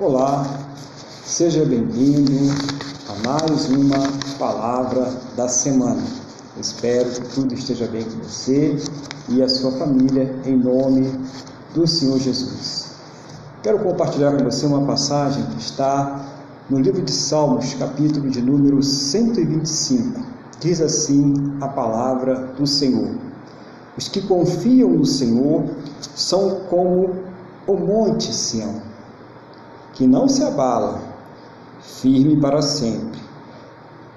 Olá, seja bem-vindo a mais uma palavra da semana. espero que tudo esteja bem com você e a sua família, em nome do Senhor Jesus. Quero compartilhar com você uma passagem que está no livro de Salmos, capítulo de número 125. Diz assim a palavra do Senhor: Os que confiam no Senhor são como o monte Sião que não se abala, firme para sempre.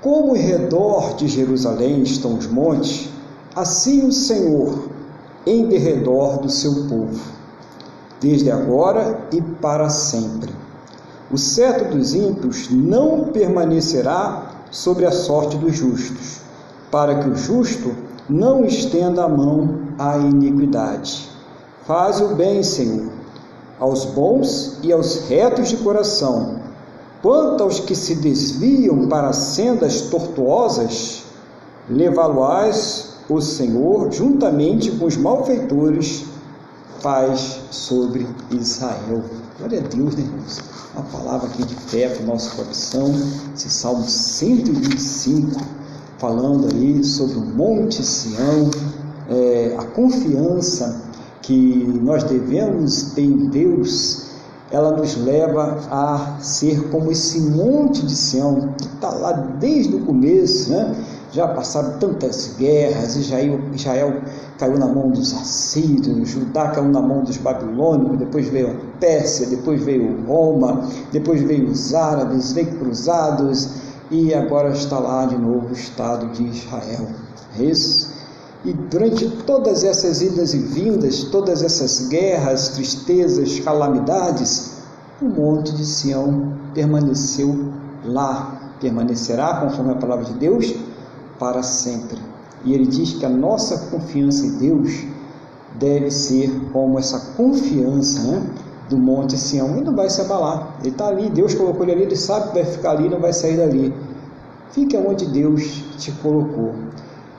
Como em redor de Jerusalém estão os montes, assim o Senhor em derredor do seu povo, desde agora e para sempre. O cetro dos ímpios não permanecerá sobre a sorte dos justos, para que o justo não estenda a mão à iniquidade. Faz o bem, Senhor, aos bons e aos retos de coração. Quanto aos que se desviam para sendas tortuosas, levá-lo-ás o Senhor juntamente com os malfeitores, paz sobre Israel. Glória a Deus, né, irmãos? Uma palavra aqui de fé para o nosso coração, esse Salmo 125, falando aí sobre o Monte Sião, é, a confiança que nós devemos ter em Deus, ela nos leva a ser como esse monte de Sião, que está lá desde o começo, né? Já passaram tantas guerras, Israel, Israel caiu na mão dos assírios, Judá caiu na mão dos babilônicos, depois veio a Pérsia, depois veio Roma, depois veio os árabes, veio cruzados, e agora está lá de novo o Estado de Israel. É isso? E durante todas essas idas e vindas, todas essas guerras, tristezas, calamidades, o monte de Sião permaneceu lá, permanecerá, conforme a palavra de Deus, para sempre. E ele diz que a nossa confiança em Deus deve ser como essa confiança né, do monte Sião. Ele não vai se abalar. Ele está ali, Deus colocou ele ali, ele sabe que vai ficar ali, não vai sair dali. Fique onde Deus te colocou.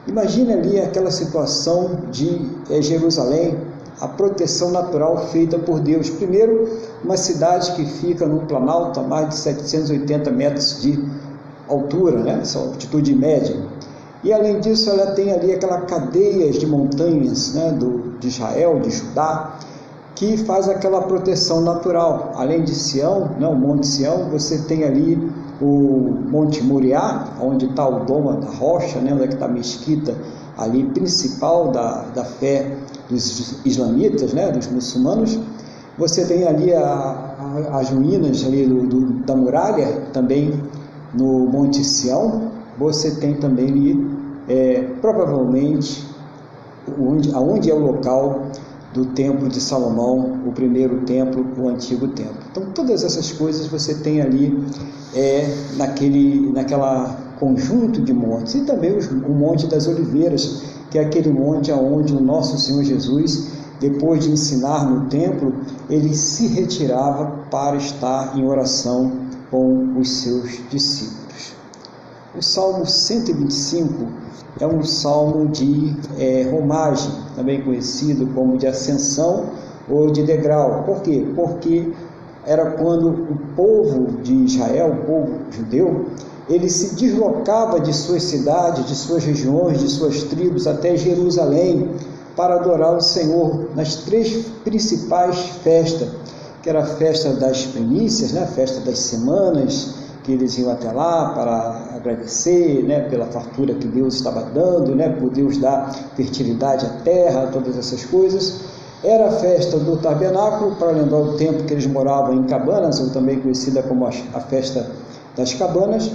Imagine ali aquela situação de é, Jerusalém, a proteção natural feita por Deus. Primeiro, uma cidade que fica num planalto a mais de 780 metros de altura, né? essa altitude média. E além disso, ela tem ali aquela cadeia de montanhas né? Do, de Israel, de Judá, que faz aquela proteção natural. Além de Sião, né? o Monte Sião, você tem ali o Monte Moriá, onde está o Doma da Rocha, né, onde é está a mesquita ali principal da, da fé dos islamitas, né, dos muçulmanos. Você tem ali a, a, as ruínas ali do, do, da muralha, também no Monte Sião. Você tem também ali, é, provavelmente, onde, aonde é o local do templo de Salomão, o primeiro templo, o antigo templo. Então, todas essas coisas você tem ali é, naquele naquela conjunto de montes e também os, o Monte das Oliveiras, que é aquele monte aonde o nosso Senhor Jesus, depois de ensinar no templo, ele se retirava para estar em oração com os seus discípulos. O Salmo 125 é um salmo de é, romagem, também conhecido como de ascensão ou de degrau. Por quê? Porque era quando o povo de Israel, o povo judeu, ele se deslocava de suas cidades, de suas regiões, de suas tribos até Jerusalém para adorar o Senhor nas três principais festas, que era a festa das primícias, né? a festa das semanas, que eles iam até lá para agradecer né, pela fartura que Deus estava dando, né, por Deus dar fertilidade à terra, todas essas coisas. Era a festa do tabernáculo, para lembrar o tempo que eles moravam em cabanas, ou também conhecida como a festa das cabanas,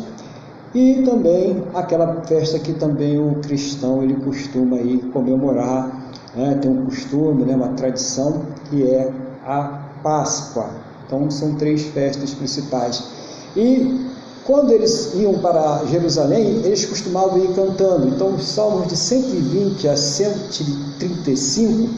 e também aquela festa que também o cristão ele costuma aí comemorar, né, tem um costume, né, uma tradição, que é a Páscoa. Então são três festas principais. E quando eles iam para Jerusalém, eles costumavam ir cantando. Então, os salmos de 120 a 135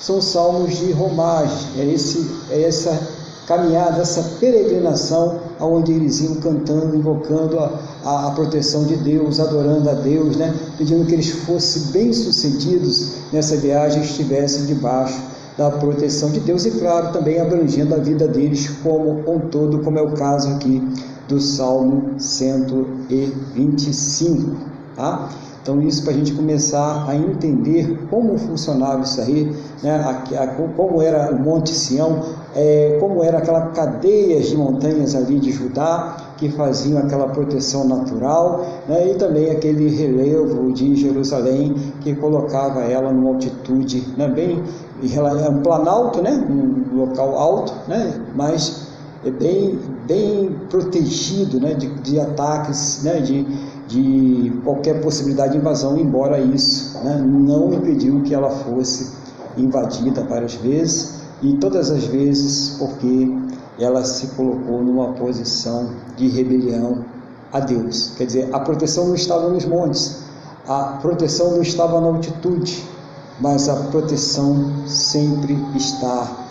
são salmos de romagem. É, esse, é essa caminhada, essa peregrinação, aonde eles iam cantando, invocando a, a, a, proteção de Deus, adorando a Deus, né? pedindo que eles fossem bem-sucedidos nessa viagem, estivessem debaixo da proteção de Deus e, claro, também abrangendo a vida deles como um todo, como é o caso aqui do Salmo 125. Tá? Então, isso para a gente começar a entender como funcionava isso aí, né? A, a, como era o Monte Sião, é, como era aquela cadeia de montanhas ali de Judá, que faziam aquela proteção natural, né? e também aquele relevo de Jerusalém que colocava ela numa altitude né? bem é um planalto, né? um local alto, né? mas é bem, bem protegido né? de, de ataques, né? de, de qualquer possibilidade de invasão, embora isso né? não impediu que ela fosse invadida várias vezes e todas as vezes porque ela se colocou numa posição de rebelião a Deus. Quer dizer, a proteção não estava nos montes, a proteção não estava na altitude, mas a proteção sempre está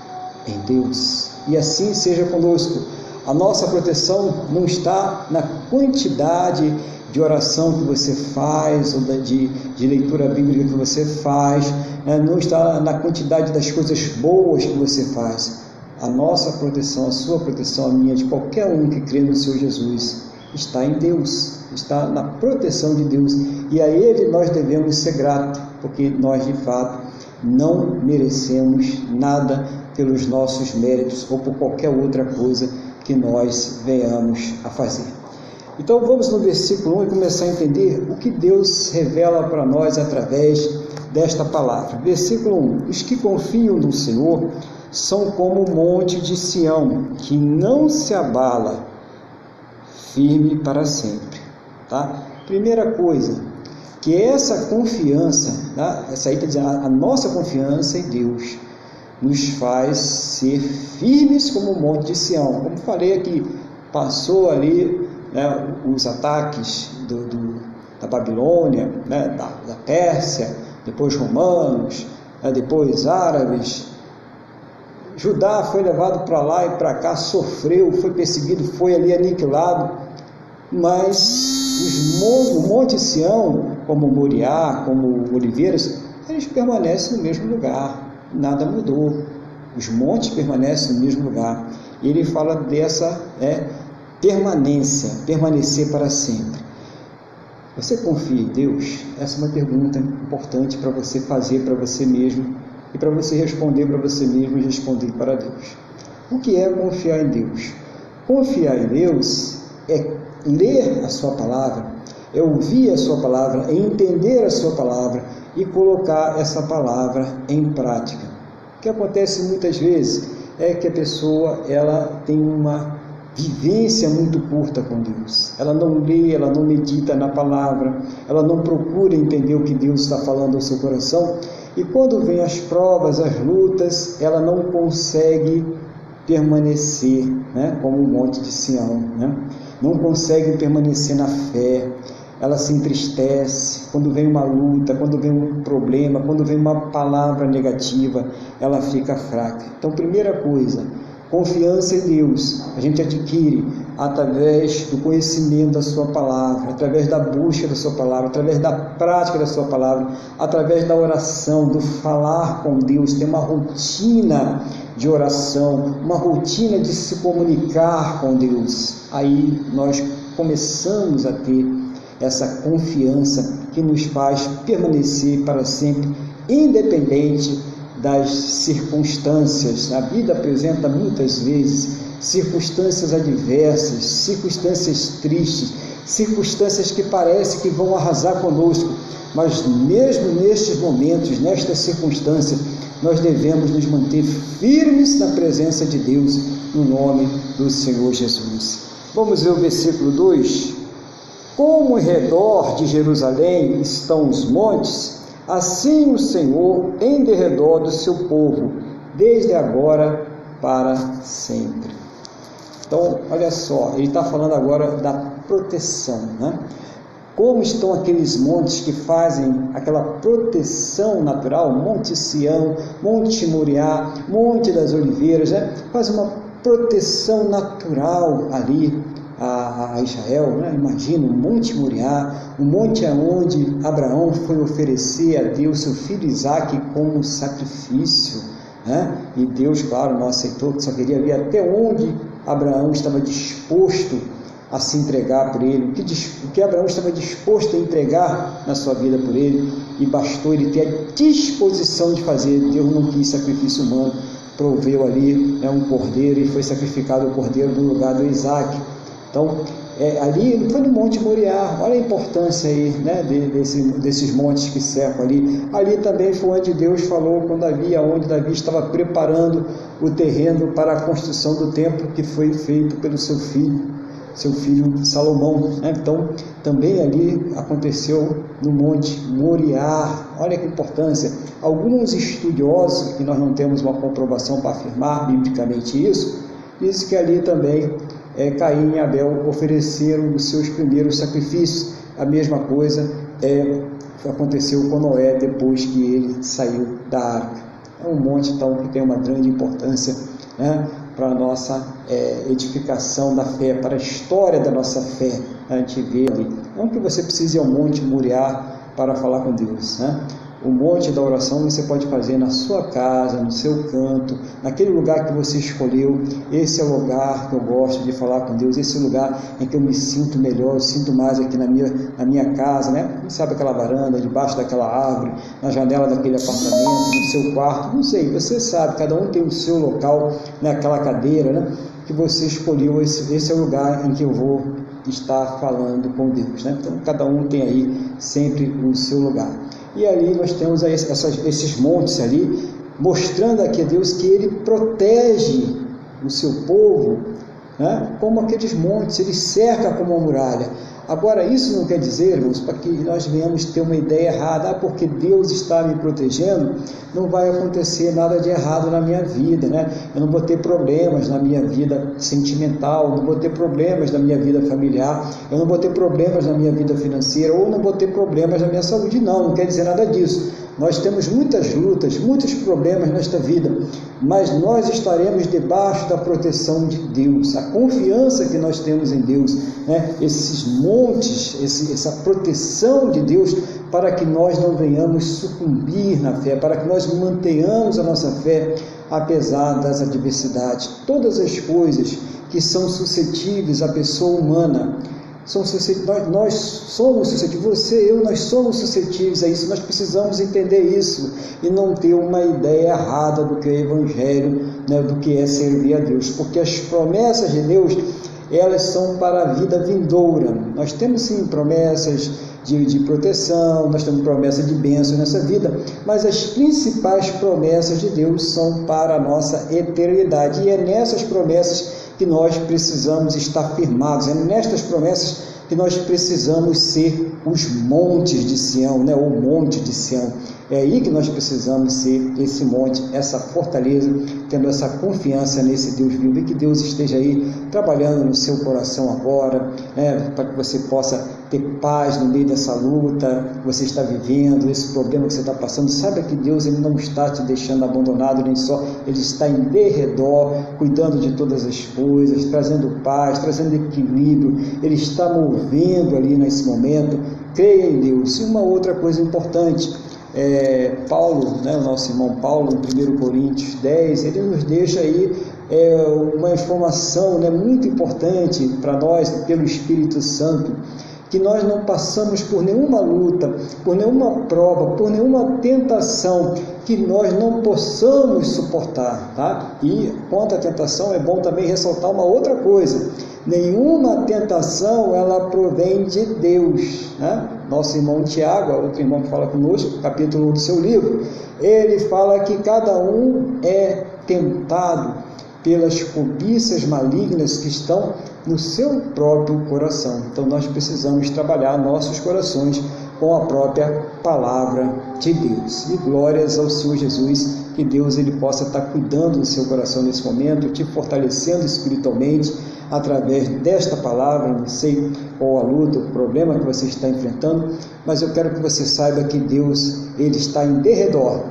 em Deus. E assim seja conosco. A nossa proteção não está na quantidade de oração que você faz, ou de, de leitura bíblica que você faz, né? não está na quantidade das coisas boas que você faz, a nossa proteção, a sua proteção, a minha, de qualquer um que crê no Senhor Jesus, está em Deus, está na proteção de Deus. E a Ele nós devemos ser gratos, porque nós de fato não merecemos nada pelos nossos méritos ou por qualquer outra coisa que nós venhamos a fazer. Então vamos no versículo 1 e começar a entender o que Deus revela para nós através desta palavra. Versículo 1: Os que confiam no Senhor são como o monte de Sião, que não se abala, firme para sempre. Tá? Primeira coisa, que essa confiança, tá? essa aí está dizendo, a, nossa confiança em Deus nos faz ser firmes como o monte de Sião. Como falei aqui, passou ali né, os ataques do, do, da Babilônia, né, da, da Pérsia, depois romanos, né, depois árabes, Judá foi levado para lá e para cá, sofreu, foi perseguido, foi ali aniquilado, mas os, o Monte Sião, como Moriá, como Oliveiras, eles permanecem no mesmo lugar, nada mudou. Os montes permanecem no mesmo lugar. E ele fala dessa é, permanência, permanecer para sempre. Você confia em Deus? Essa é uma pergunta importante para você fazer para você mesmo e para você responder para você mesmo e responder para Deus. O que é confiar em Deus? Confiar em Deus é ler a Sua palavra, é ouvir a Sua palavra, é entender a Sua palavra e colocar essa palavra em prática. O que acontece muitas vezes é que a pessoa ela tem uma vivência muito curta com Deus. Ela não lê, ela não medita na palavra, ela não procura entender o que Deus está falando ao seu coração e quando vem as provas, as lutas, ela não consegue permanecer, né, como o monte de Sião, né? não consegue permanecer na fé, ela se entristece quando vem uma luta, quando vem um problema, quando vem uma palavra negativa, ela fica fraca. Então, primeira coisa, Confiança em Deus a gente adquire através do conhecimento da Sua palavra, através da busca da Sua palavra, através da prática da Sua palavra, através da oração, do falar com Deus, ter uma rotina de oração, uma rotina de se comunicar com Deus. Aí nós começamos a ter essa confiança que nos faz permanecer para sempre, independente das circunstâncias. A vida apresenta muitas vezes circunstâncias adversas, circunstâncias tristes, circunstâncias que parecem que vão arrasar conosco, mas mesmo nestes momentos, nestas circunstâncias, nós devemos nos manter firmes na presença de Deus, no nome do Senhor Jesus. Vamos ver o versículo 2. Como em redor de Jerusalém estão os montes, Assim o Senhor em derredor do seu povo, desde agora para sempre. Então, olha só, ele está falando agora da proteção, né? Como estão aqueles montes que fazem aquela proteção natural, Monte Sião, Monte Moriá, Monte das Oliveiras, né? Faz uma proteção natural ali a, a Israel, né? imagina o Monte Moriá, o monte aonde Abraão foi oferecer a Deus seu filho Isaque como sacrifício. Né? E Deus, claro, não aceitou, só queria ver até onde Abraão estava disposto a se entregar por ele, o que, o que Abraão estava disposto a entregar na sua vida por ele, e bastou ele ter a disposição de fazer. Deus não quis sacrifício humano, proveu ali né, um cordeiro e foi sacrificado o cordeiro no lugar do Isaac. Então, é, ali foi no Monte Moriá, olha a importância aí né, de, desse, desses montes que cercam ali. Ali também foi onde Deus falou com Davi, onde Davi estava preparando o terreno para a construção do templo que foi feito pelo seu filho seu filho Salomão. Né? Então, também ali aconteceu no Monte Moriá. Olha que importância. Alguns estudiosos, que nós não temos uma comprovação para afirmar biblicamente isso, dizem que ali também é, Caim e Abel ofereceram os seus primeiros sacrifícios. A mesma coisa é, aconteceu com Noé depois que ele saiu da arca. É um monte então que tem uma grande importância né, para a nossa é, edificação da fé, para a história da nossa fé. A gente vê ali. Não que você precise ir ao Monte Muriar para falar com Deus, né? O monte da oração você pode fazer na sua casa, no seu canto, naquele lugar que você escolheu. Esse é o lugar que eu gosto de falar com Deus, esse é o lugar em que eu me sinto melhor, eu sinto mais aqui na minha, na minha casa, né? Sabe aquela varanda, debaixo daquela árvore, na janela daquele apartamento, no seu quarto, não sei, você sabe, cada um tem o seu local, né? aquela cadeira, né? Que você escolheu, esse, esse é o lugar em que eu vou estar falando com Deus, né? Então cada um tem aí sempre o seu lugar. E ali nós temos essas, esses montes ali, mostrando aqui a Deus que Ele protege o seu povo, né? como aqueles montes, Ele cerca como uma muralha. Agora, isso não quer dizer, irmãos, para que nós venhamos ter uma ideia errada, ah, porque Deus está me protegendo, não vai acontecer nada de errado na minha vida, né? Eu não vou ter problemas na minha vida sentimental, não vou ter problemas na minha vida familiar, eu não vou ter problemas na minha vida financeira, ou não vou ter problemas na minha saúde. Não, não quer dizer nada disso. Nós temos muitas lutas, muitos problemas nesta vida, mas nós estaremos debaixo da proteção de Deus, a confiança que nós temos em Deus, né? esses montes, esse, essa proteção de Deus para que nós não venhamos sucumbir na fé, para que nós mantenhamos a nossa fé apesar das adversidades. Todas as coisas que são suscetíveis à pessoa humana são nós, nós somos suscetíveis, você, eu, nós somos suscetíveis a isso, nós precisamos entender isso e não ter uma ideia errada do que é Evangelho, né, do que é servir a Deus, porque as promessas de Deus, elas são para a vida vindoura. Nós temos sim promessas de, de proteção, nós temos promessas de bênção nessa vida, mas as principais promessas de Deus são para a nossa eternidade, e é nessas promessas que nós precisamos estar firmados, é nestas promessas que nós precisamos ser os montes de Sião, né? o monte de Sião. É aí que nós precisamos ser esse monte, essa fortaleza, tendo essa confiança nesse Deus vivo e que Deus esteja aí trabalhando no seu coração agora, né, para que você possa ter paz no meio dessa luta que você está vivendo, esse problema que você está passando. Saiba que Deus ele não está te deixando abandonado nem só, ele está em derredor, cuidando de todas as coisas, trazendo paz, trazendo equilíbrio, ele está movendo ali nesse momento. Creia em Deus. E uma outra coisa importante, é, Paulo, né, o nosso irmão Paulo, em 1 Coríntios 10, ele nos deixa aí é, uma informação né, muito importante para nós, pelo Espírito Santo, que nós não passamos por nenhuma luta, por nenhuma prova, por nenhuma tentação que nós não possamos suportar, tá? E quanto à tentação é bom também ressaltar uma outra coisa: nenhuma tentação ela provém de Deus, né? Nosso irmão Tiago, outro irmão que fala conosco, capítulo 1 do seu livro, ele fala que cada um é tentado pelas cobiças malignas que estão no seu próprio coração. Então nós precisamos trabalhar nossos corações com a própria palavra de Deus. E glórias ao Senhor Jesus, que Deus ele possa estar cuidando do seu coração nesse momento, te fortalecendo espiritualmente através desta palavra. Não sei qual a luta, o problema que você está enfrentando, mas eu quero que você saiba que Deus ele está em derredor.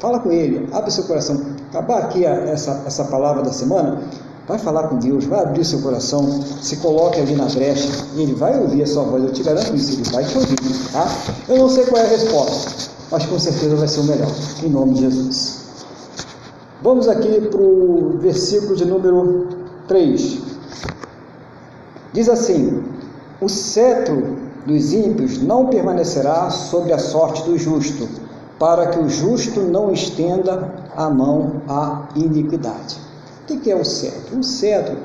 Fala com ele, abre seu coração. Acabar aqui essa, essa palavra da semana, Vai falar com Deus, vai abrir seu coração, se coloque ali na brecha, e ele vai ouvir a sua voz, eu te garanto isso, ele vai te ouvir, tá? Eu não sei qual é a resposta, mas com certeza vai ser o melhor, em nome de Jesus. Vamos aqui para o versículo de número 3. Diz assim: O cetro dos ímpios não permanecerá sobre a sorte do justo, para que o justo não estenda a mão à iniquidade. O que é o cetro? O cetro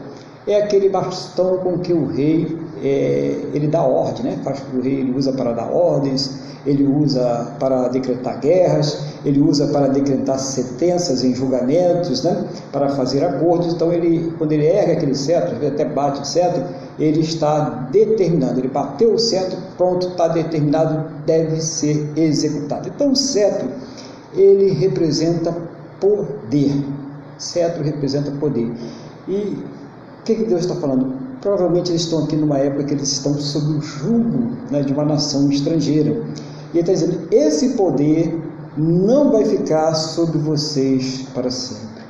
é aquele bastão com que o rei é, ele dá ordem, né? O rei ele usa para dar ordens, ele usa para decretar guerras, ele usa para decretar sentenças em julgamentos, né? Para fazer acordos. Então ele, quando ele erga aquele cetro, ele até bate o cetro, ele está determinado. Ele bateu o cetro, pronto, está determinado, deve ser executado. Então o cetro ele representa poder. Cetro representa poder. E o que, que Deus está falando? Provavelmente eles estão aqui numa época que eles estão sob o jugo né, de uma nação estrangeira. E ele está dizendo: esse poder não vai ficar sobre vocês para sempre.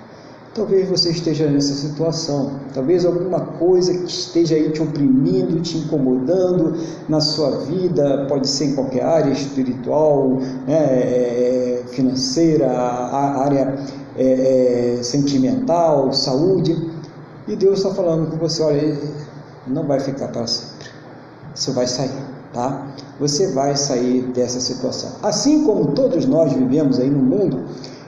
Talvez você esteja nessa situação, talvez alguma coisa que esteja aí te oprimindo, te incomodando na sua vida, pode ser em qualquer área espiritual, né, é, financeira, área é, é, sentimental, saúde. E Deus está falando com você, olha, não vai ficar para sempre. Você vai sair, tá? Você vai sair dessa situação. Assim como todos nós vivemos aí no mundo,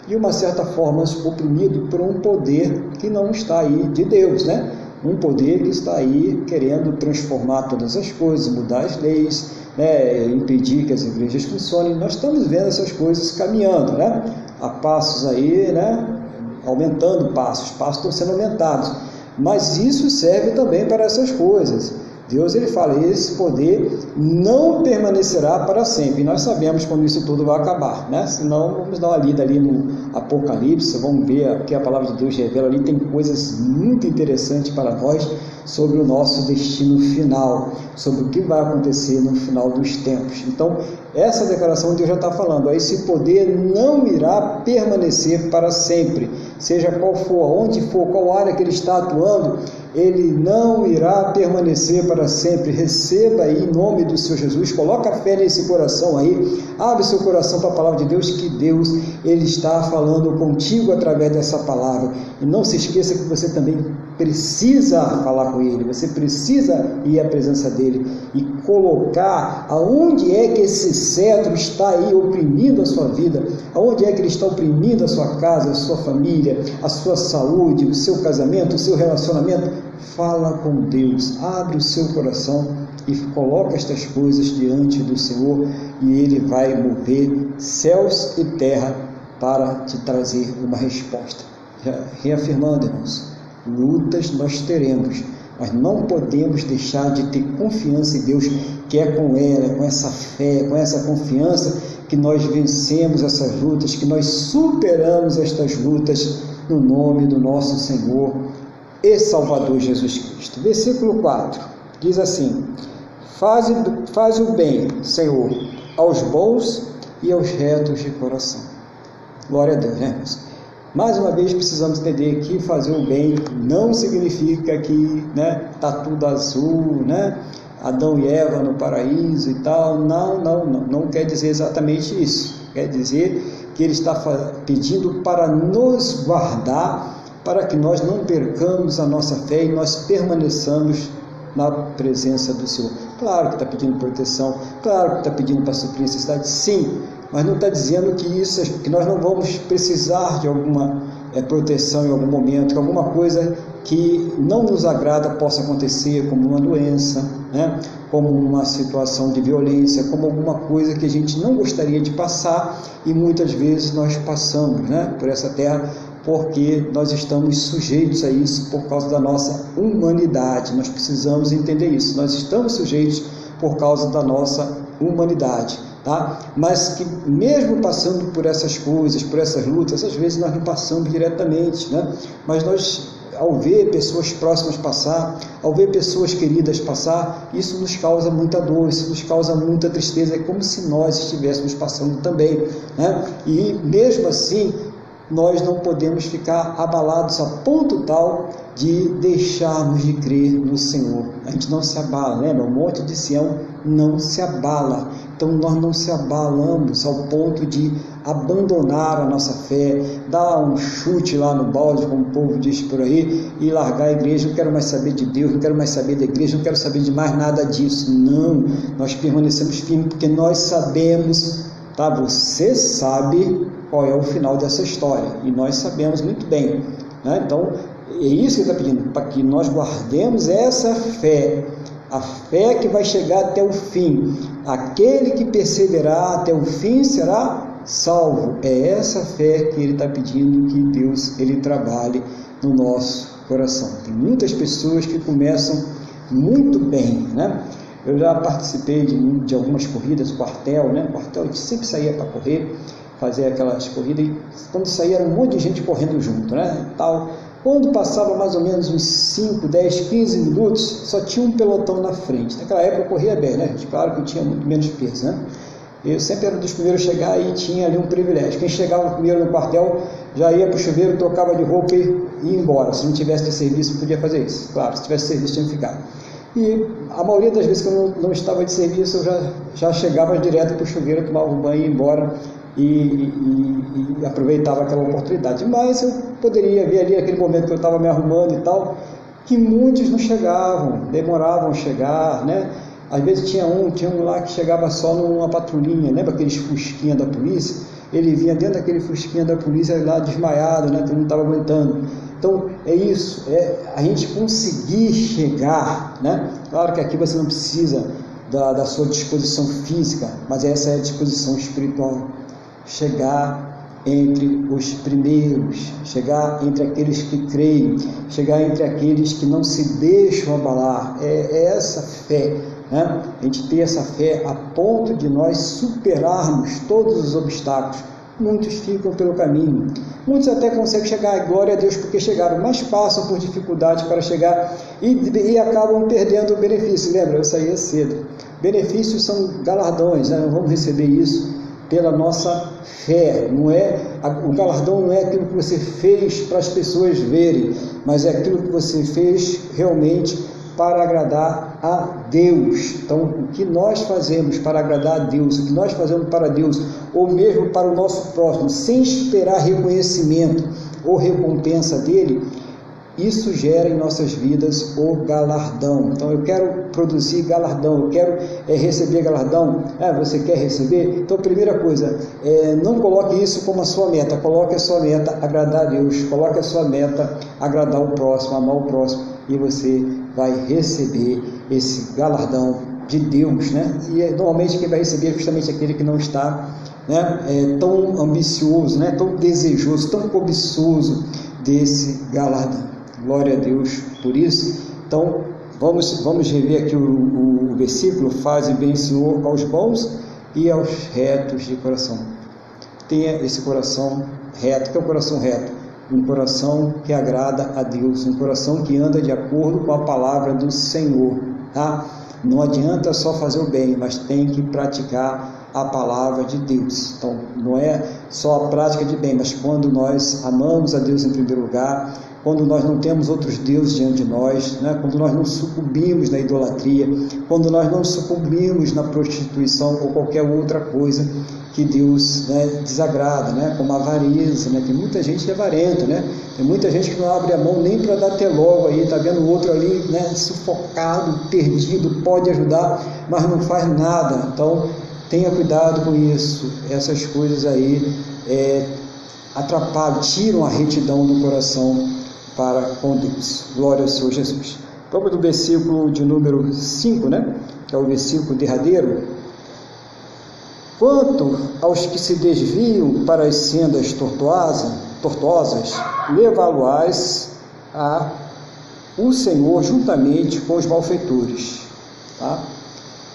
de uma certa forma oprimido por um poder que não está aí de Deus, né? Um poder que está aí querendo transformar todas as coisas, mudar as leis, né? impedir que as igrejas funcionem. Nós estamos vendo essas coisas caminhando, né? A passos aí, né? Aumentando passos, passos estão sendo aumentados. Mas isso serve também para essas coisas. Deus ele fala, esse poder não permanecerá para sempre. E nós sabemos quando isso tudo vai acabar, né? Senão, vamos dar uma lida ali no Apocalipse, vamos ver que a palavra de Deus revela ali, tem coisas muito interessantes para nós sobre o nosso destino final, sobre o que vai acontecer no final dos tempos. Então, essa declaração Deus já está falando, esse poder não irá permanecer para sempre, seja qual for, onde for, qual área que ele está atuando, ele não irá permanecer para sempre. Receba aí em nome do Senhor Jesus, coloca fé nesse coração aí, abre seu coração para a palavra de Deus, que Deus ele está falando contigo através dessa palavra. E não se esqueça que você também precisa falar com ele, você precisa ir à presença dele e colocar aonde é que esse cetro está aí oprimindo a sua vida, aonde é que ele está oprimindo a sua casa, a sua família, a sua saúde, o seu casamento, o seu relacionamento fala com Deus, abre o seu coração e coloca estas coisas diante do Senhor e Ele vai mover céus e terra para te trazer uma resposta. Reafirmando, irmãos, lutas nós teremos, mas não podemos deixar de ter confiança em Deus, que é com ela, com essa fé, com essa confiança que nós vencemos essas lutas, que nós superamos estas lutas no nome do nosso Senhor e Salvador Jesus Cristo. Versículo 4 diz assim: Faze, faz o bem, Senhor, aos bons e aos retos de coração. Glória a Deus, né, irmãos? Mais uma vez precisamos entender que fazer o bem não significa que né, tá tudo azul, né? Adão e Eva no paraíso e tal. Não, não, não, não quer dizer exatamente isso. Quer dizer que ele está pedindo para nos guardar para que nós não percamos a nossa fé e nós permaneçamos na presença do Senhor. Claro que está pedindo proteção, claro que está pedindo para suprir necessidade, sim, mas não está dizendo que isso, que nós não vamos precisar de alguma é, proteção em algum momento, que alguma coisa que não nos agrada possa acontecer, como uma doença, né? como uma situação de violência, como alguma coisa que a gente não gostaria de passar e muitas vezes nós passamos né? por essa terra porque nós estamos sujeitos a isso por causa da nossa humanidade. Nós precisamos entender isso. Nós estamos sujeitos por causa da nossa humanidade, tá? Mas que mesmo passando por essas coisas, por essas lutas, às vezes nós não passamos diretamente, né? Mas nós ao ver pessoas próximas passar, ao ver pessoas queridas passar, isso nos causa muita dor, isso nos causa muita tristeza, é como se nós estivéssemos passando também, né? E mesmo assim, nós não podemos ficar abalados a ponto tal de deixarmos de crer no Senhor. A gente não se abala, lembra? O monte de Sião não se abala. Então nós não se abalamos ao ponto de abandonar a nossa fé, dar um chute lá no balde, como o povo diz por aí, e largar a igreja. Não quero mais saber de Deus, não quero mais saber da igreja, não quero saber de mais nada disso. Não, nós permanecemos firmes porque nós sabemos, tá? Você sabe qual é o final dessa história e nós sabemos muito bem. Né? Então é isso que ele está pedindo, para que nós guardemos essa fé a fé que vai chegar até o fim. Aquele que perseverar até o fim será salvo. É essa fé que ele está pedindo que Deus ele trabalhe no nosso coração. Tem muitas pessoas que começam muito bem, né? Eu já participei de, de algumas corridas, quartel, né? Quartel, a gente sempre saía para correr, fazer aquelas corridas, e quando saía era um monte de gente correndo junto, né? Tal. Quando passava mais ou menos uns 5, 10, 15 minutos, só tinha um pelotão na frente. Naquela época eu corria bem, né? Claro que eu tinha muito menos peso, né? Eu sempre era um dos primeiros a chegar e tinha ali um privilégio. Quem chegava primeiro no quartel já ia para o chuveiro, trocava de roupa e ia embora. Se não tivesse serviço, podia fazer isso. Claro, se tivesse serviço, tinha que ficar. E a maioria das vezes que eu não, não estava de serviço, eu já, já chegava direto para o chuveiro, tomava um banho e ia embora e, e, e, aproveitava aquela oportunidade. Mas eu poderia ver ali aquele momento que eu estava me arrumando e tal, que muitos não chegavam, demoravam a chegar, né? Às vezes tinha um, tinha um lá que chegava só numa patrulhinha, lembra aqueles fusquinha da polícia? Ele vinha dentro daquele fusquinha da polícia lá desmaiado, né? Que não estava aguentando. Então é isso, é a gente conseguir chegar, né? Claro que aqui você não precisa da, da sua disposição física, mas essa é a disposição espiritual chegar entre os primeiros, chegar entre aqueles que creem, chegar entre aqueles que não se deixam abalar. É, é essa fé, né? a gente ter essa fé a ponto de nós superarmos todos os obstáculos. Muitos ficam pelo caminho, muitos até conseguem chegar, glória a Deus, porque chegaram, mas passam por dificuldades para chegar e, e acabam perdendo o benefício. Lembra, eu saía cedo. Benefícios são galardões, né? vamos receber isso pela nossa fé. Não é o galardão não é aquilo que você fez para as pessoas verem, mas é aquilo que você fez realmente para agradar a Deus. Então, o que nós fazemos para agradar a Deus, o que nós fazemos para Deus, ou mesmo para o nosso próximo, sem esperar reconhecimento ou recompensa dele, isso gera em nossas vidas o galardão. Então eu quero produzir galardão, eu quero é, receber galardão. Ah, você quer receber? Então, primeira coisa, é, não coloque isso como a sua meta, coloque a sua meta agradar a Deus, coloque a sua meta agradar o próximo, amar o próximo, e você vai receber esse galardão de Deus, né? E é, normalmente quem vai receber é justamente aquele que não está né, é, tão ambicioso, né, tão desejoso, tão cobiçoso desse galardão. Glória a Deus por isso. Então, vamos, vamos rever aqui o, o, o versículo: Faze bem, Senhor, aos bons e aos retos de coração. Tenha esse coração reto. que é o coração reto? Um coração que agrada a Deus, um coração que anda de acordo com a palavra do Senhor. Tá? Não adianta só fazer o bem, mas tem que praticar a palavra de Deus. Então, não é só a prática de bem, mas quando nós amamos a Deus em primeiro lugar, quando nós não temos outros deuses diante de nós, né? quando nós não sucumbimos na idolatria, quando nós não sucumbimos na prostituição ou qualquer outra coisa que Deus né, desagrada, né? como a avareza, né? tem muita gente avarenta, né? tem muita gente que não abre a mão nem para dar até logo aí, está vendo o outro ali né, sufocado, perdido, pode ajudar, mas não faz nada, então tenha cuidado com isso, essas coisas aí é, atrapalham, tiram a retidão do coração para com Deus. Glória ao Senhor Jesus. Vamos do versículo de número 5, né? Que é o versículo derradeiro. Quanto aos que se desviam para as sendas tortuosas, tortuosas levá-lo-ás a o Senhor juntamente com os malfeitores. Tá?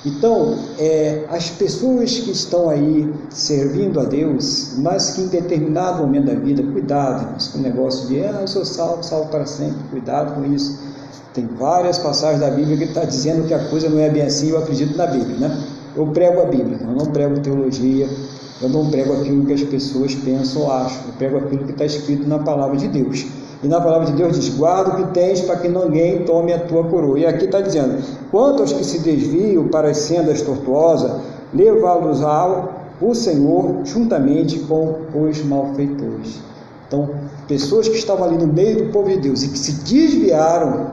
Então, é, as pessoas que estão aí servindo a Deus, mas que em determinado momento da vida, cuidado com o negócio de, ah, eu sou salvo, salvo para sempre, cuidado com isso. Tem várias passagens da Bíblia que está dizendo que a coisa não é bem assim, eu acredito na Bíblia, né? Eu prego a Bíblia, eu não prego teologia, Eu não prego aquilo que as pessoas pensam ou acham, eu prego aquilo que está escrito na palavra de Deus. E na palavra de Deus diz: guarda o que tens para que ninguém tome a tua coroa. E aqui está dizendo: quanto aos que se desviam para as sendas tortuosas, levá-los ao o Senhor juntamente com os malfeitores. Então, pessoas que estavam ali no meio do povo de Deus e que se desviaram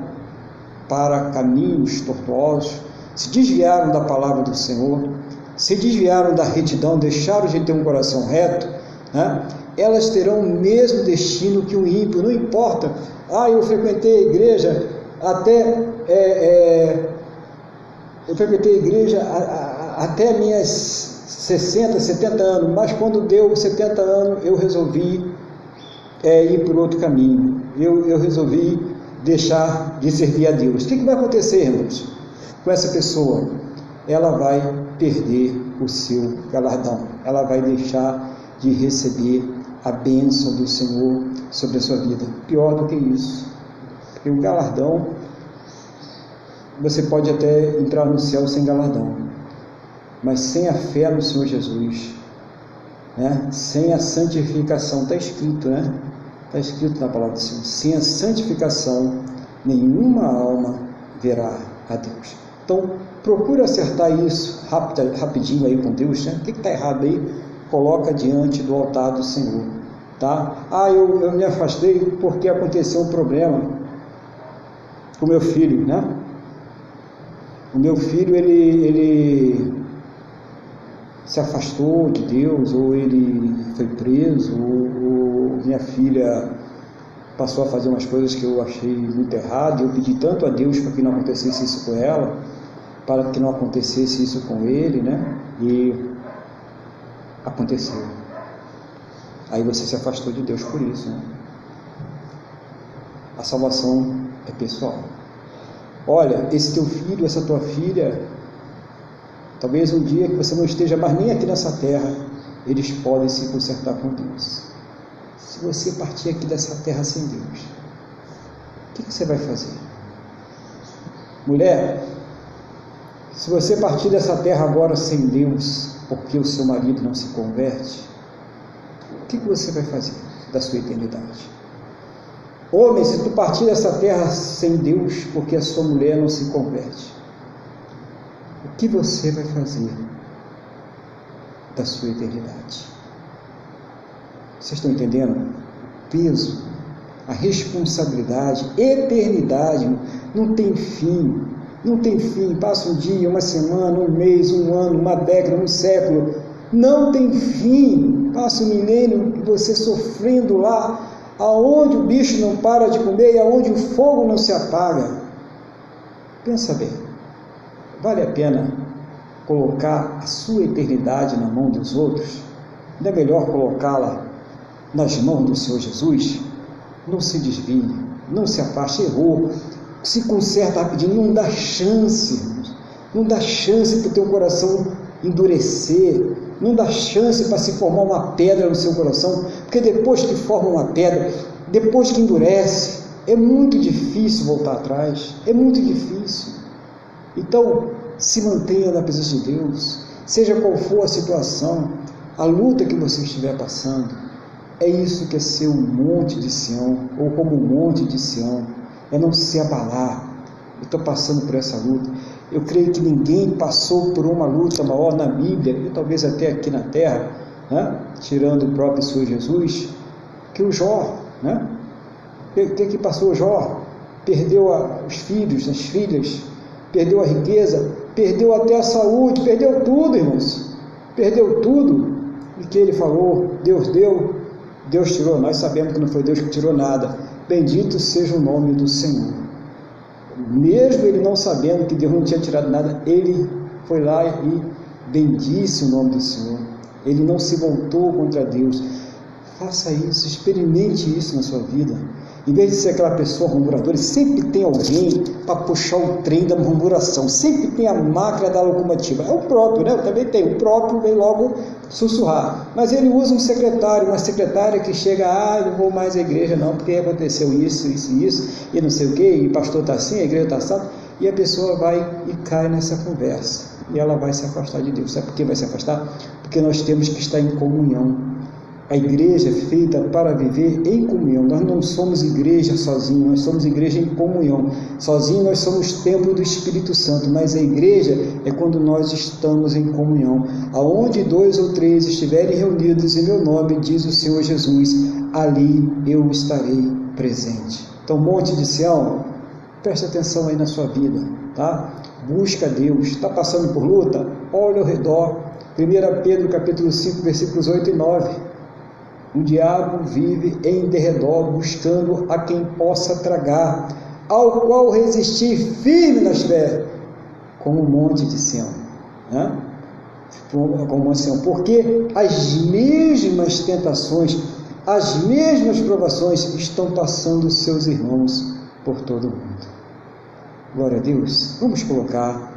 para caminhos tortuosos, se desviaram da palavra do Senhor, se desviaram da retidão, deixaram de ter um coração reto, né? Elas terão o mesmo destino que o ímpio, não importa. Ah, eu frequentei a igreja até. É, é, eu frequentei a igreja a, a, até minhas 60, 70 anos, mas quando deu 70 anos eu resolvi é, ir por outro caminho. Eu, eu resolvi deixar de servir a Deus. O que, que vai acontecer, irmãos, com essa pessoa? Ela vai perder o seu galardão, ela vai deixar de receber a bênção do Senhor sobre a sua vida. Pior do que isso, porque o galardão, você pode até entrar no céu sem galardão, mas sem a fé no Senhor Jesus, né? sem a santificação, está escrito, né? Está escrito na palavra do Senhor: sem a santificação, nenhuma alma verá a Deus. Então, procura acertar isso rapidinho aí com Deus, né? O que está errado aí? Coloca diante do altar do Senhor, tá? Ah, eu, eu me afastei porque aconteceu um problema com meu filho, né? O meu filho, ele, ele se afastou de Deus, ou ele foi preso, ou, ou minha filha passou a fazer umas coisas que eu achei muito errado, eu pedi tanto a Deus para que não acontecesse isso com ela, para que não acontecesse isso com ele, né? E aconteceu. Aí você se afastou de Deus por isso, né? A salvação é pessoal. Olha, esse teu filho, essa tua filha, Talvez um dia que você não esteja mais nem aqui nessa terra, eles podem se consertar com Deus. Se você partir aqui dessa terra sem Deus, o que, você vai fazer? Mulher, se você partir dessa terra agora sem Deus, porque o seu marido não se converte, que, você vai fazer da sua eternidade? Homem, se tu partir dessa terra sem Deus, porque a sua mulher não se converte, o que você vai fazer da sua eternidade? Vocês estão entendendo? O peso, a responsabilidade, eternidade não tem fim. Não tem fim. Passa um dia, uma semana, um mês, um ano, uma década, um século. Não tem fim. Passa um milênio e você sofrendo lá, aonde o bicho não para de comer e aonde o fogo não se apaga. Pensa bem. Vale a pena colocar a sua eternidade na mão dos outros? Não é melhor colocá-la nas mãos do Senhor Jesus? Não se desvie, não se afaste, errou, se conserta rapidinho, não dá chance, não dá chance para o teu coração endurecer, não dá chance para se formar uma pedra no seu coração, porque depois que forma uma pedra, depois que endurece, é muito difícil voltar atrás, é muito difícil. Então, se mantenha na presença de Deus, seja qual for a situação, a luta que você estiver passando. É isso que é ser um monte de Sião, ou como um monte de Sião, é não se abalar. Eu estou passando por essa luta. Eu creio que ninguém passou por uma luta maior na Bíblia, e talvez até aqui na terra, né? tirando o próprio Senhor Jesus, que o Jó. Né? O que passou o Jó? Perdeu a, os filhos, as filhas, perdeu a riqueza, perdeu até a saúde, perdeu tudo, irmãos. Perdeu tudo. E que ele falou: Deus deu, Deus tirou. Nós sabemos que não foi Deus que tirou nada. Bendito seja o nome do Senhor. Mesmo ele não sabendo que Deus não tinha tirado nada, ele foi lá e bendisse o nome do Senhor. Ele não se voltou contra Deus. Faça isso, experimente isso na sua vida. Em vez de ser aquela pessoa murmuradora, sempre tem alguém para puxar o trem da murmuração, sempre tem a máquina da locomotiva. É o próprio, né? Eu também tenho. O próprio vem logo sussurrar. Mas ele usa um secretário, uma secretária que chega, ah, não vou mais à igreja não, porque aconteceu isso, isso e isso, e não sei o quê, e o pastor está assim, a igreja está assim, e a pessoa vai e cai nessa conversa. E ela vai se afastar de Deus. Sabe por que vai se afastar? porque nós temos que estar em comunhão. A igreja é feita para viver em comunhão. Nós não somos igreja sozinhos, nós somos igreja em comunhão. Sozinhos nós somos templo do Espírito Santo, mas a igreja é quando nós estamos em comunhão. Aonde dois ou três estiverem reunidos em meu nome, diz o Senhor Jesus, ali eu estarei presente. Então, Monte de Sião, preste atenção aí na sua vida, tá? Busca Deus. Está passando por luta? Olha ao redor. 1 Pedro capítulo 5, versículos 8 e 9. O diabo vive em derredor, buscando a quem possa tragar, ao qual resistir firme nas fé, como o monte de Sião. Né? Como Sião. Porque as mesmas tentações, as mesmas provações estão passando seus irmãos por todo o mundo. Glória a Deus. Vamos colocar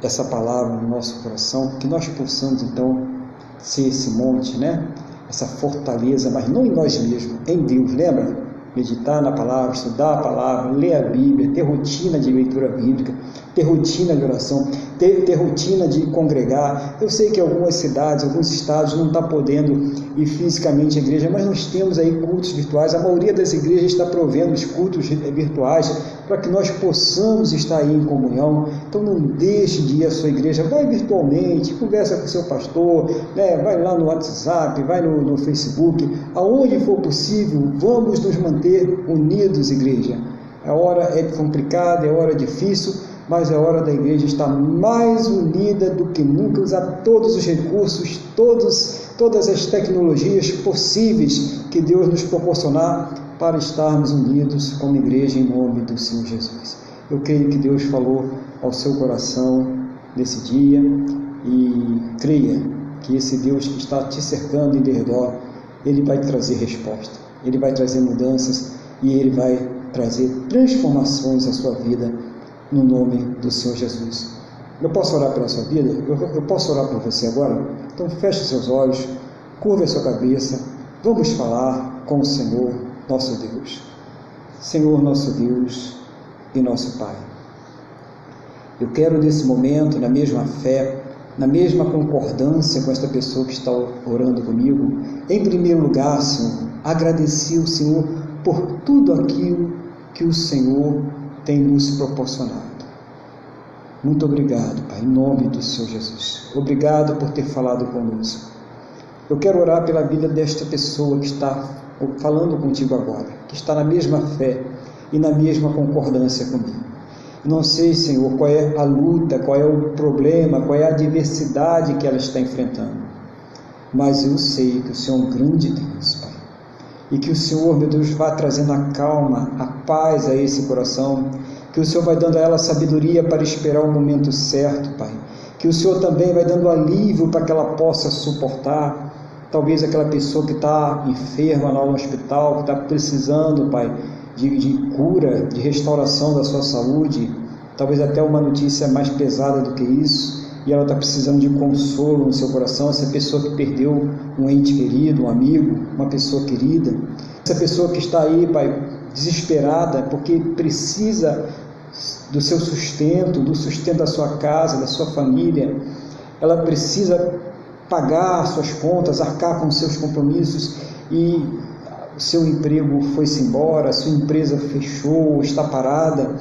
essa palavra no nosso coração, que nós possamos então ser esse monte, né? Essa fortaleza, mas não em nós mesmos, em Deus, lembra? Meditar na palavra, estudar a palavra, ler a Bíblia, ter rotina de leitura bíblica, ter rotina de oração, ter, ter rotina de congregar. Eu sei que algumas cidades, alguns estados não estão tá podendo ir fisicamente à igreja, mas nós temos aí cultos virtuais. A maioria das igrejas está provendo os cultos virtuais para que nós possamos estar aí em comunhão. Então não deixe de ir à sua igreja, vai virtualmente, conversa com seu pastor, né? vai lá no WhatsApp, vai no, no Facebook, aonde for possível, vamos nos manter unidos, igreja. A hora é complicada, é hora difícil, mas é hora da igreja estar mais unida do que nunca, usar todos os recursos, todos, todas as tecnologias possíveis que Deus nos proporcionar para estarmos unidos como igreja em nome do Senhor Jesus. Eu creio que Deus falou ao seu coração nesse dia e creia que esse Deus que está te cercando em derredor, ele vai trazer resposta, ele vai trazer mudanças e ele vai trazer transformações à sua vida no nome do Senhor Jesus. Eu posso orar pela sua vida? Eu, posso orar por você agora? Então feche seus olhos, curva a sua cabeça, vamos falar com o Senhor, nosso Deus. Senhor, nosso Deus e nosso Pai. Eu quero nesse momento, na mesma fé, na mesma concordância com esta pessoa que está orando comigo, em primeiro lugar, Senhor, agradecer o Senhor por tudo aquilo que o Senhor tem nos proporcionado. Muito obrigado, Pai, em nome do Senhor Jesus. Obrigado por ter falado conosco. Eu quero orar pela vida desta pessoa que está falando contigo agora, que está na mesma fé e na mesma concordância comigo. Não sei, Senhor, qual é a luta, qual é o problema, qual é a adversidade que ela está enfrentando. Mas eu sei que o Senhor é um grande Deus, Pai e que o Senhor, meu Deus, vá trazendo a calma, a paz a esse coração, que o Senhor vai dando a ela sabedoria para esperar o momento certo, Pai. Que o Senhor também vai dando alívio para que ela possa suportar. Talvez aquela pessoa que está enferma lá no hospital, que está precisando, Pai, de, de cura, de restauração da sua saúde. Talvez até uma notícia mais pesada do que isso e ela está precisando de consolo no seu coração, essa pessoa que perdeu um ente querido, um amigo, uma pessoa querida, essa pessoa que está aí, Pai, desesperada porque precisa do seu sustento, do sustento da sua casa, da sua família, ela precisa pagar suas contas, arcar com seus compromissos e o seu emprego foi-se embora, sua empresa fechou, está parada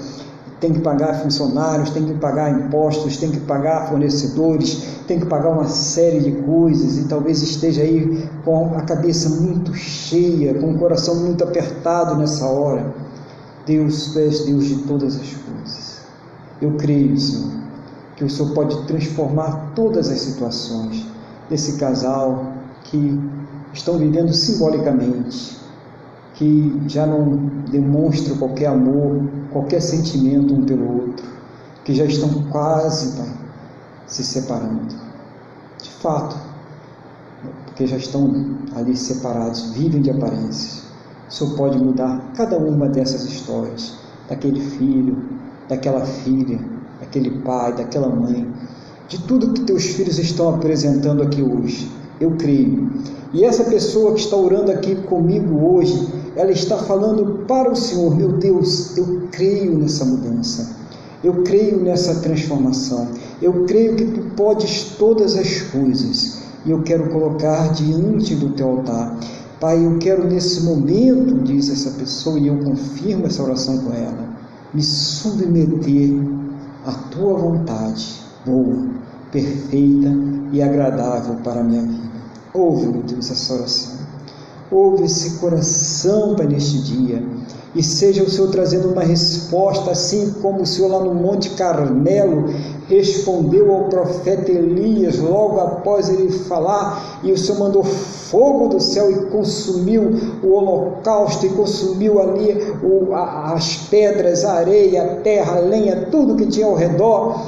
tem que pagar funcionários, tem que pagar impostos, tem que pagar fornecedores, tem que pagar uma série de coisas e talvez esteja aí com a cabeça muito cheia, com o coração muito apertado nessa hora. Deus, tu és Deus de todas as coisas. Eu creio, Senhor, que o Senhor pode transformar todas as situações desse casal que estão vivendo simbolicamente que já não demonstram qualquer amor, qualquer sentimento um pelo outro, que já estão quase pai, se separando. De fato, porque já estão ali separados, vivem de aparências. O Senhor pode mudar cada uma dessas histórias, daquele filho, daquela filha, daquele pai, daquela mãe, de tudo que teus filhos estão apresentando aqui hoje. Eu creio. E essa pessoa que está orando aqui comigo hoje, ela está falando para o Senhor: meu Deus, eu creio nessa mudança, eu creio nessa transformação, eu creio que tu podes todas as coisas e eu quero colocar diante do teu altar. Pai, eu quero nesse momento, diz essa pessoa, e eu confirmo essa oração com ela, me submeter à tua vontade, boa, perfeita e agradável para a minha vida. Ouve, meu Deus, essa oração. Ouve esse coração, Pai, neste dia e seja o Senhor trazendo uma resposta, assim como o Senhor lá no Monte Carmelo respondeu ao profeta Elias logo após ele falar, e o Senhor mandou fogo do céu e consumiu o holocausto, e consumiu ali o, a, as pedras, a areia, a terra, a lenha, tudo que tinha ao redor.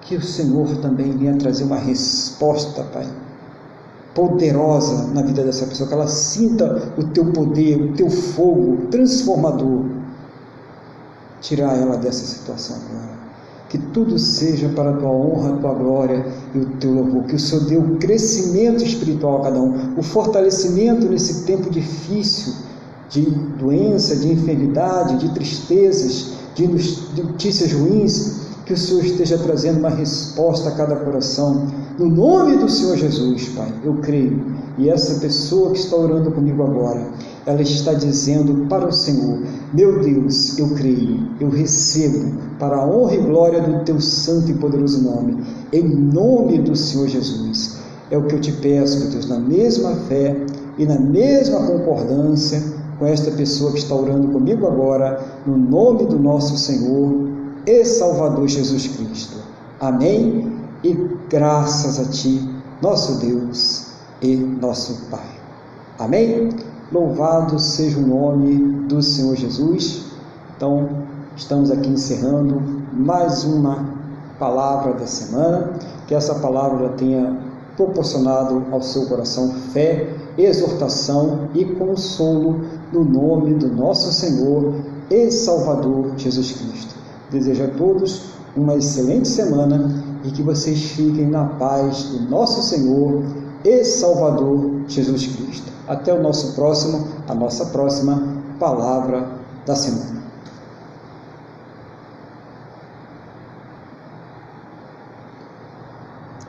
Que o Senhor também venha trazer uma resposta, Pai poderosa na vida dessa pessoa, que ela sinta o teu poder, o teu fogo transformador. Tirar ela dessa situação agora. Que tudo seja para a tua honra, a tua glória e o teu louvor. Que o Senhor dê o crescimento espiritual a cada um, o fortalecimento nesse tempo difícil de doença, de enfermidade, de tristezas, de notícias ruins que o Senhor esteja trazendo uma resposta a cada coração. No nome do Senhor Jesus, Pai, eu creio. E essa pessoa que está orando comigo agora, ela está dizendo para o Senhor: Meu Deus, eu creio, eu recebo para a honra e glória do teu santo e poderoso nome, em nome do Senhor Jesus. É o que eu te peço, meu Deus, na mesma fé e na mesma concordância com esta pessoa que está orando comigo agora, no nome do nosso Senhor e Salvador Jesus Cristo. Amém? E graças a Ti, nosso Deus e nosso Pai. Amém? Louvado seja o nome do Senhor Jesus. Então, estamos aqui encerrando mais uma palavra da semana. Que essa palavra tenha proporcionado ao seu coração fé, exortação e consolo no nome do nosso Senhor e Salvador Jesus Cristo. Desejo a todos uma excelente semana e que vocês fiquem na paz do nosso Senhor e Salvador Jesus Cristo. Até o nosso próximo, a nossa próxima palavra da semana.